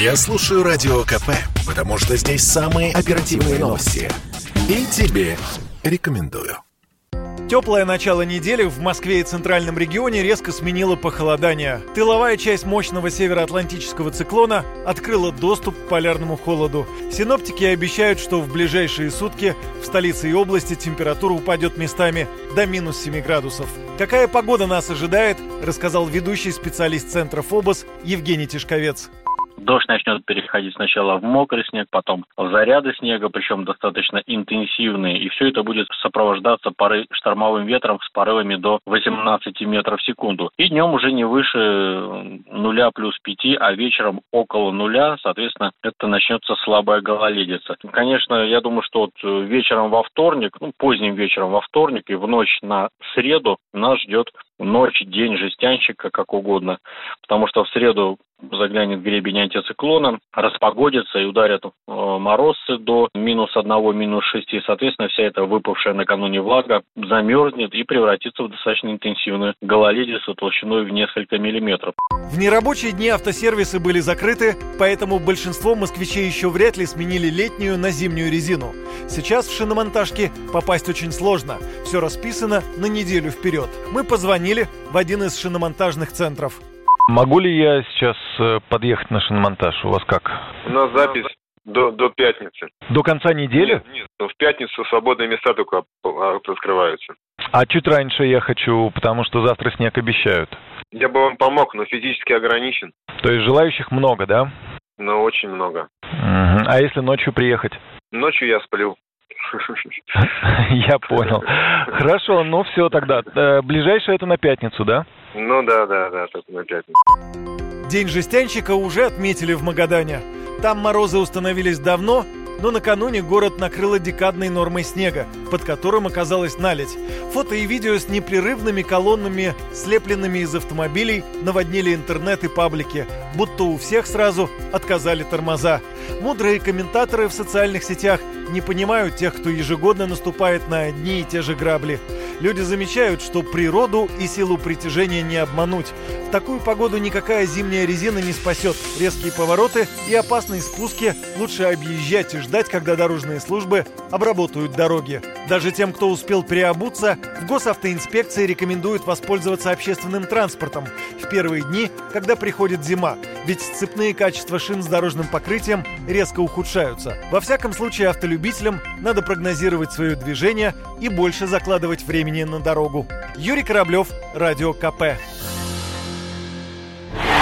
Я слушаю Радио КП, потому что здесь самые оперативные новости. И тебе рекомендую. Теплое начало недели в Москве и центральном регионе резко сменило похолодание. Тыловая часть мощного североатлантического циклона открыла доступ к полярному холоду. Синоптики обещают, что в ближайшие сутки в столице и области температура упадет местами до минус 7 градусов. Какая погода нас ожидает, рассказал ведущий специалист Центра ФОБОС Евгений Тишковец. Дождь начнет переходить сначала в мокрый снег, потом в заряды снега, причем достаточно интенсивные. И все это будет сопровождаться поры штормовым ветром с порывами до 18 метров в секунду. И днем уже не выше нуля плюс 5, а вечером около нуля. Соответственно, это начнется слабая гололедица. Конечно, я думаю, что вот вечером во вторник, ну, поздним вечером во вторник и в ночь на среду нас ждет ночь, день жестянщика, как угодно. Потому что в среду заглянет гребень антициклона, распогодится и ударят э, морозцы до минус одного, минус шести. Соответственно, вся эта выпавшая накануне влага замерзнет и превратится в достаточно интенсивную гололедицу толщиной в несколько миллиметров. В нерабочие дни автосервисы были закрыты, поэтому большинство москвичей еще вряд ли сменили летнюю на зимнюю резину. Сейчас в шиномонтажке попасть очень сложно. Все расписано на неделю вперед. Мы позвонили в один из шиномонтажных центров. Могу ли я сейчас э, подъехать на шиномонтаж? У вас как? У нас запись до, до пятницы. До конца недели? Нет, нет, в пятницу свободные места только раскрываются. А чуть раньше я хочу, потому что завтра снег обещают. Я бы вам помог, но физически ограничен. То есть желающих много, да? Ну, очень много. Угу. А если ночью приехать? Ночью я сплю. Я понял. Хорошо, ну все тогда. Э, ближайшее это на пятницу, да? Ну да, да, да, только на пятницу. День жестянщика уже отметили в Магадане. Там морозы установились давно, но накануне город накрыло декадной нормой снега, под которым оказалась наледь. Фото и видео с непрерывными колоннами, слепленными из автомобилей, наводнили интернет и паблики, будто у всех сразу отказали тормоза. Мудрые комментаторы в социальных сетях не понимают тех, кто ежегодно наступает на одни и те же грабли. Люди замечают, что природу и силу притяжения не обмануть. Такую погоду никакая зимняя резина не спасет. Резкие повороты и опасные спуски лучше объезжать и ждать, когда дорожные службы обработают дороги. Даже тем, кто успел переобуться, в госавтоинспекции рекомендуют воспользоваться общественным транспортом в первые дни, когда приходит зима, ведь сцепные качества шин с дорожным покрытием резко ухудшаются. Во всяком случае, автолюбителям надо прогнозировать свое движение и больше закладывать времени на дорогу. Юрий Кораблев, Радио КП.